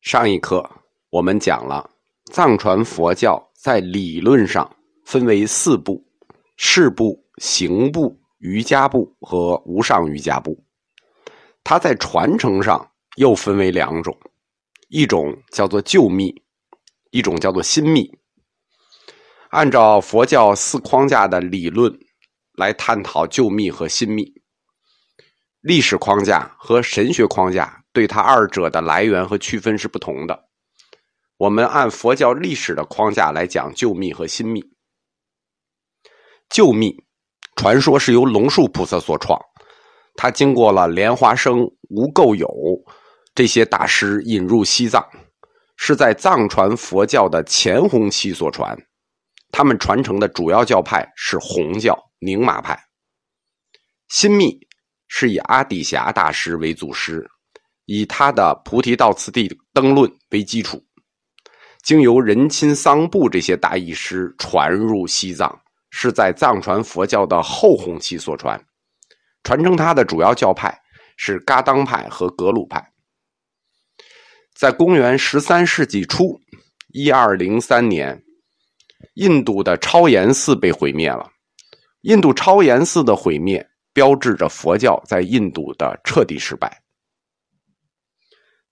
上一课我们讲了藏传佛教在理论上分为四部：事部、行部、瑜伽部和无上瑜伽部。它在传承上又分为两种，一种叫做旧密，一种叫做新密。按照佛教四框架的理论来探讨旧密和新密，历史框架和神学框架。对它二者的来源和区分是不同的。我们按佛教历史的框架来讲旧密和新密。旧密传说是由龙树菩萨所创，他经过了莲花生、无垢有这些大师引入西藏，是在藏传佛教的前弘期所传。他们传承的主要教派是红教宁玛派。新密是以阿底峡大师为祖师。以他的《菩提道次第灯论》为基础，经由仁钦桑布这些大义师传入西藏，是在藏传佛教的后弘期所传。传承他的主要教派是噶当派和格鲁派。在公元十三世纪初，一二零三年，印度的超岩寺被毁灭了。印度超岩寺的毁灭，标志着佛教在印度的彻底失败。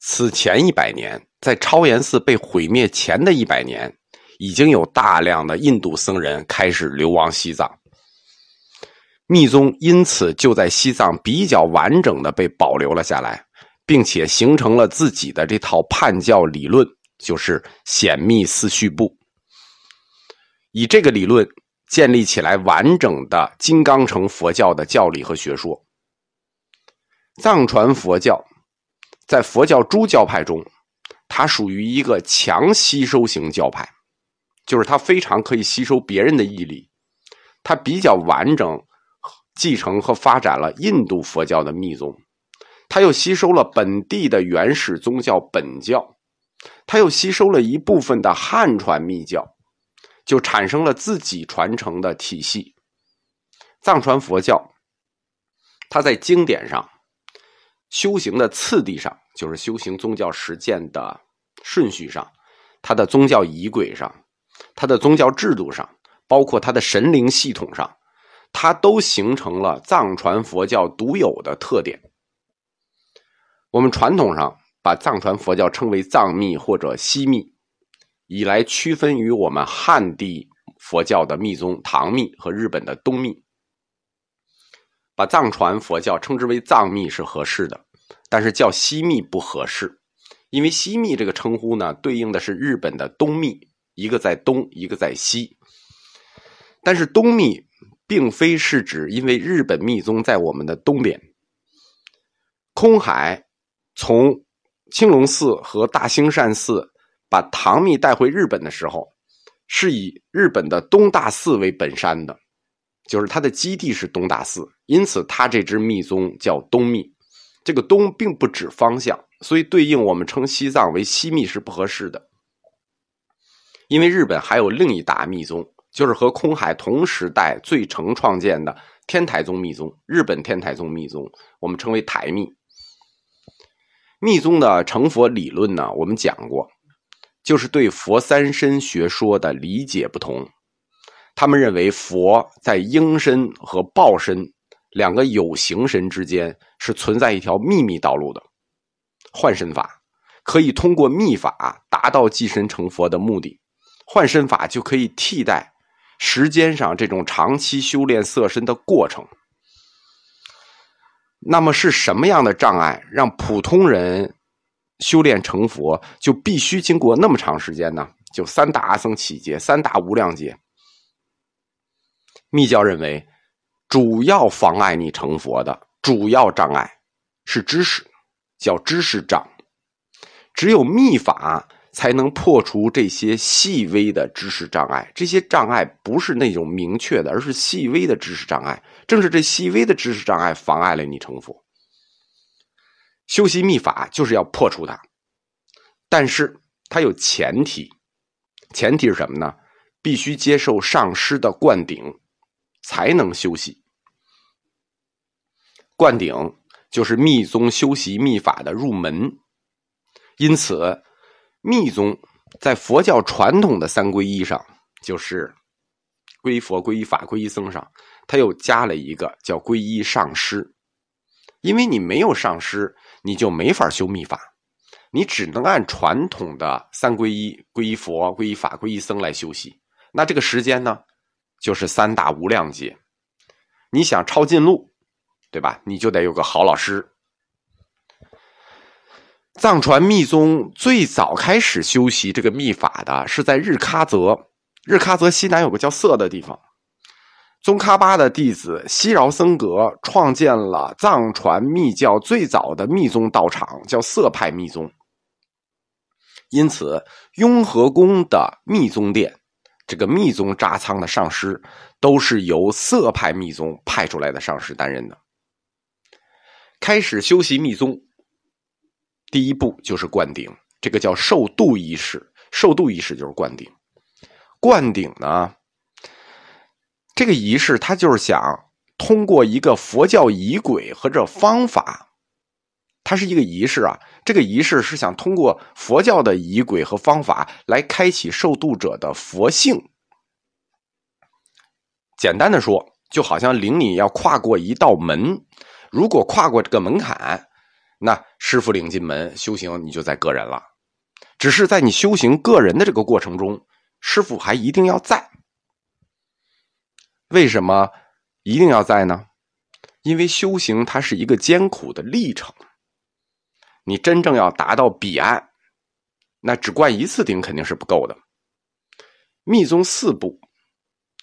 此前一百年，在超岩寺被毁灭前的一百年，已经有大量的印度僧人开始流亡西藏。密宗因此就在西藏比较完整的被保留了下来，并且形成了自己的这套判教理论，就是显密四序部。以这个理论建立起来完整的金刚乘佛教的教理和学说。藏传佛教。在佛教诸教派中，它属于一个强吸收型教派，就是它非常可以吸收别人的毅力，它比较完整继承和发展了印度佛教的密宗，它又吸收了本地的原始宗教本教，它又吸收了一部分的汉传密教，就产生了自己传承的体系。藏传佛教，它在经典上。修行的次第上，就是修行宗教实践的顺序上，它的宗教仪轨上，它的宗教制度上，包括它的神灵系统上，它都形成了藏传佛教独有的特点。我们传统上把藏传佛教称为藏密或者西密，以来区分于我们汉地佛教的密宗唐密和日本的东密。把藏传佛教称之为藏密是合适的，但是叫西密不合适，因为西密这个称呼呢，对应的是日本的东密，一个在东，一个在西。但是东密并非是指因为日本密宗在我们的东边。空海从青龙寺和大兴善寺把唐密带回日本的时候，是以日本的东大寺为本山的。就是它的基地是东大寺，因此它这支密宗叫东密。这个东并不指方向，所以对应我们称西藏为西密是不合适的。因为日本还有另一大密宗，就是和空海同时代最成创建的天台宗密宗。日本天台宗密宗，我们称为台密。密宗的成佛理论呢，我们讲过，就是对佛三身学说的理解不同。他们认为佛在应身和报身两个有形身之间是存在一条秘密道路的，换身法可以通过秘法达到寄身成佛的目的，换身法就可以替代时间上这种长期修炼色身的过程。那么是什么样的障碍让普通人修炼成佛就必须经过那么长时间呢？就三大阿僧祇劫、三大无量劫。密教认为，主要妨碍你成佛的主要障碍是知识，叫知识障。只有密法才能破除这些细微的知识障碍。这些障碍不是那种明确的，而是细微的知识障碍。正是这细微的知识障碍妨碍了你成佛。修习密法就是要破除它，但是它有前提，前提是什么呢？必须接受上师的灌顶。才能修习。灌顶就是密宗修习密法的入门，因此密宗在佛教传统的三皈依上，就是皈依佛、皈依法、皈依僧上，他又加了一个叫皈依上师。因为你没有上师，你就没法修密法，你只能按传统的三皈依、皈依佛、皈依法、皈依僧来修习。那这个时间呢，就是三大无量劫。你想抄近路，对吧？你就得有个好老师。藏传密宗最早开始修习这个密法的，是在日喀则。日喀则西南有个叫色的地方。宗喀巴的弟子西饶僧格创建了藏传密教最早的密宗道场，叫色派密宗。因此，雍和宫的密宗殿，这个密宗扎仓的上师，都是由色派密宗派出来的上师担任的。开始修习密宗，第一步就是灌顶，这个叫受度仪式。受度仪式就是灌顶。灌顶呢？这个仪式，他就是想通过一个佛教仪轨和这方法，它是一个仪式啊。这个仪式是想通过佛教的仪轨和方法来开启受度者的佛性。简单的说，就好像领你要跨过一道门，如果跨过这个门槛，那师傅领进门，修行你就在个人了。只是在你修行个人的这个过程中，师傅还一定要在。为什么一定要在呢？因为修行它是一个艰苦的历程。你真正要达到彼岸，那只灌一次顶肯定是不够的。密宗四部，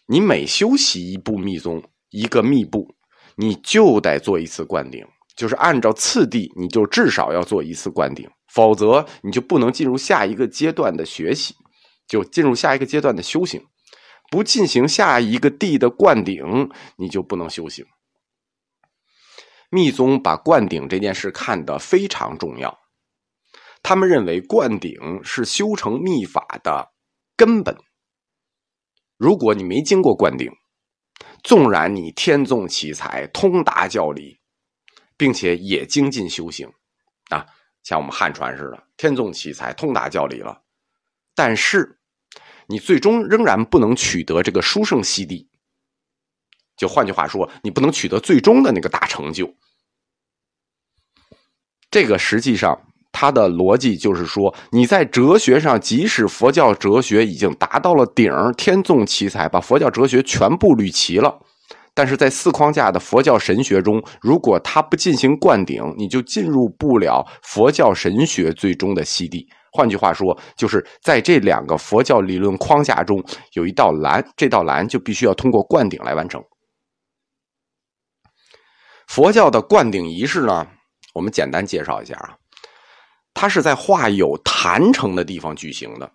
你每修习一部密宗一个密部，你就得做一次灌顶，就是按照次第，你就至少要做一次灌顶，否则你就不能进入下一个阶段的学习，就进入下一个阶段的修行。不进行下一个地的灌顶，你就不能修行。密宗把灌顶这件事看得非常重要，他们认为灌顶是修成密法的根本。如果你没经过灌顶，纵然你天纵奇才、通达教理，并且也精进修行，啊，像我们汉传似的，天纵奇才、通达教理了，但是。你最终仍然不能取得这个殊胜西地，就换句话说，你不能取得最终的那个大成就。这个实际上它的逻辑就是说，你在哲学上，即使佛教哲学已经达到了顶天纵奇才，把佛教哲学全部捋齐了，但是在四框架的佛教神学中，如果他不进行灌顶，你就进入不了佛教神学最终的西地。换句话说，就是在这两个佛教理论框架中有一道栏，这道栏就必须要通过灌顶来完成。佛教的灌顶仪式呢，我们简单介绍一下啊，它是在画有坛城的地方举行的。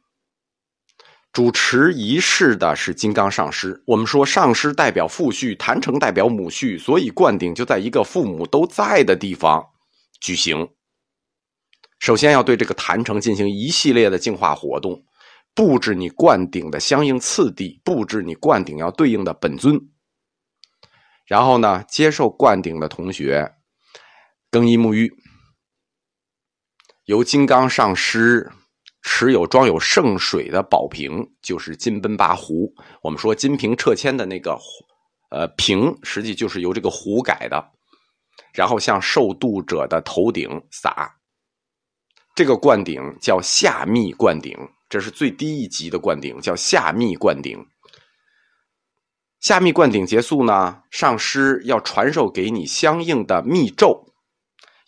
主持仪式的是金刚上师。我们说上师代表父序，坛城代表母序，所以灌顶就在一个父母都在的地方举行。首先要对这个坛城进行一系列的净化活动，布置你灌顶的相应次第，布置你灌顶要对应的本尊。然后呢，接受灌顶的同学更衣沐浴，由金刚上师持有装有圣水的宝瓶，就是金奔巴壶。我们说金瓶撤签的那个呃瓶，实际就是由这个壶改的。然后向受度者的头顶洒。这个灌顶叫下密灌顶，这是最低一级的灌顶，叫下密灌顶。下密灌顶结束呢，上师要传授给你相应的密咒，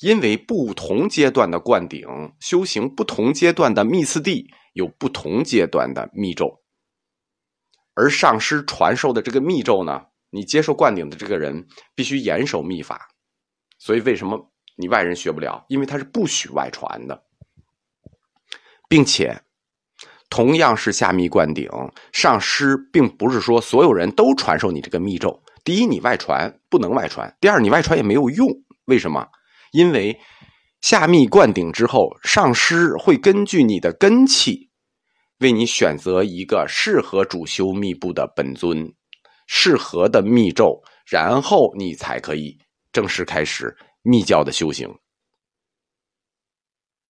因为不同阶段的灌顶修行，不同阶段的密次第有不同阶段的密咒，而上师传授的这个密咒呢，你接受灌顶的这个人必须严守密法，所以为什么你外人学不了？因为他是不许外传的。并且，同样是下密灌顶，上师并不是说所有人都传授你这个密咒。第一，你外传不能外传；第二，你外传也没有用。为什么？因为下密灌顶之后，上师会根据你的根气，为你选择一个适合主修密部的本尊，适合的密咒，然后你才可以正式开始密教的修行。